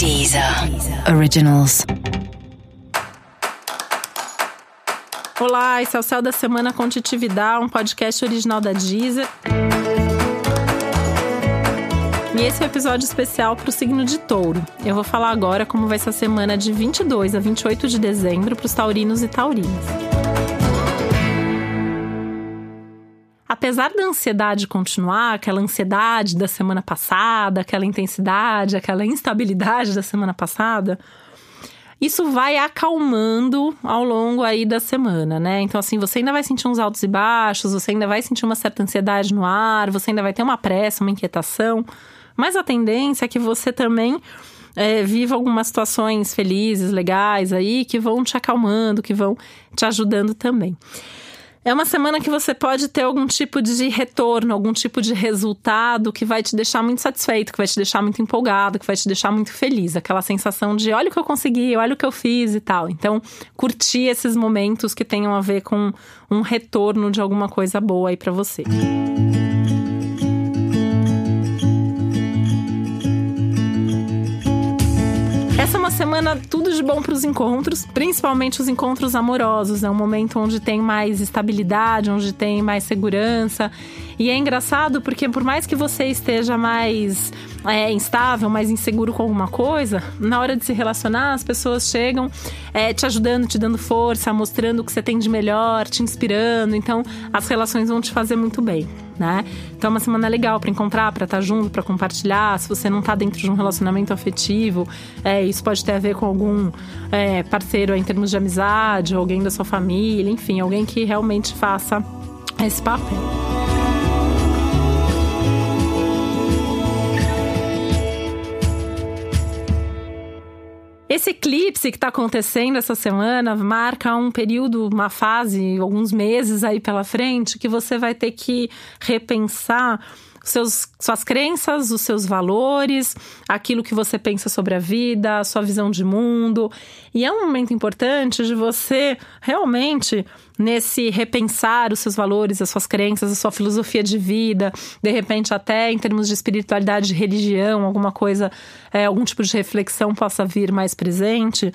Deezer Originals. Olá, esse é o Céu da Semana com um podcast original da Deezer. E esse é o um episódio especial para o signo de touro. Eu vou falar agora como vai ser a semana de 22 a 28 de dezembro para os taurinos e taurinas. Apesar da ansiedade continuar, aquela ansiedade da semana passada, aquela intensidade, aquela instabilidade da semana passada, isso vai acalmando ao longo aí da semana, né? Então, assim, você ainda vai sentir uns altos e baixos, você ainda vai sentir uma certa ansiedade no ar, você ainda vai ter uma pressa, uma inquietação, mas a tendência é que você também é, viva algumas situações felizes, legais aí, que vão te acalmando, que vão te ajudando também. É uma semana que você pode ter algum tipo de retorno, algum tipo de resultado que vai te deixar muito satisfeito, que vai te deixar muito empolgado, que vai te deixar muito feliz. Aquela sensação de olha o que eu consegui, olha o que eu fiz e tal. Então, curtir esses momentos que tenham a ver com um retorno de alguma coisa boa aí para você. Música semana tudo de bom para os encontros, principalmente os encontros amorosos. É um momento onde tem mais estabilidade, onde tem mais segurança. E é engraçado porque, por mais que você esteja mais é, instável, mais inseguro com alguma coisa, na hora de se relacionar, as pessoas chegam é, te ajudando, te dando força, mostrando o que você tem de melhor, te inspirando. Então, as relações vão te fazer muito bem. Né? Então é uma semana legal para encontrar, para estar tá junto, para compartilhar. Se você não está dentro de um relacionamento afetivo, é, isso pode ter a ver com algum é, parceiro em termos de amizade, alguém da sua família, enfim, alguém que realmente faça esse papel. Esse eclipse que está acontecendo essa semana marca um período, uma fase, alguns meses aí pela frente, que você vai ter que repensar seus, suas crenças, os seus valores, aquilo que você pensa sobre a vida, a sua visão de mundo. E é um momento importante de você realmente nesse repensar os seus valores, as suas crenças, a sua filosofia de vida, de repente até em termos de espiritualidade, de religião, alguma coisa, é, algum tipo de reflexão possa vir mais presente.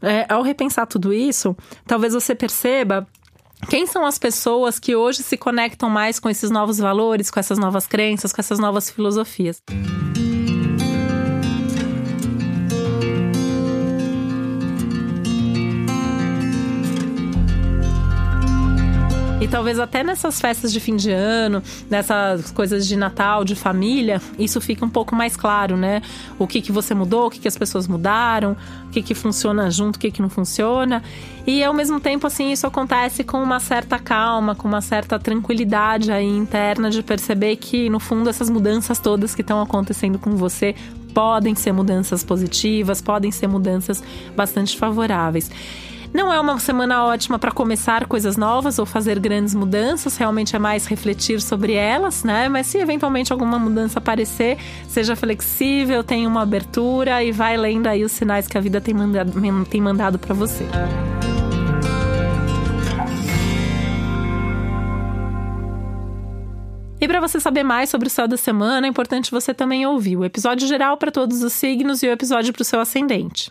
É, ao repensar tudo isso, talvez você perceba quem são as pessoas que hoje se conectam mais com esses novos valores, com essas novas crenças, com essas novas filosofias? Talvez até nessas festas de fim de ano, nessas coisas de Natal, de família, isso fica um pouco mais claro, né? O que, que você mudou, o que, que as pessoas mudaram, o que, que funciona junto, o que, que não funciona. E ao mesmo tempo, assim, isso acontece com uma certa calma, com uma certa tranquilidade aí interna de perceber que, no fundo, essas mudanças todas que estão acontecendo com você podem ser mudanças positivas, podem ser mudanças bastante favoráveis. Não é uma semana ótima para começar coisas novas ou fazer grandes mudanças, realmente é mais refletir sobre elas, né? Mas se eventualmente alguma mudança aparecer, seja flexível, tenha uma abertura e vai lendo aí os sinais que a vida tem mandado, tem mandado para você. E para você saber mais sobre o céu da semana, é importante você também ouvir o episódio geral para todos os signos e o episódio para o seu ascendente.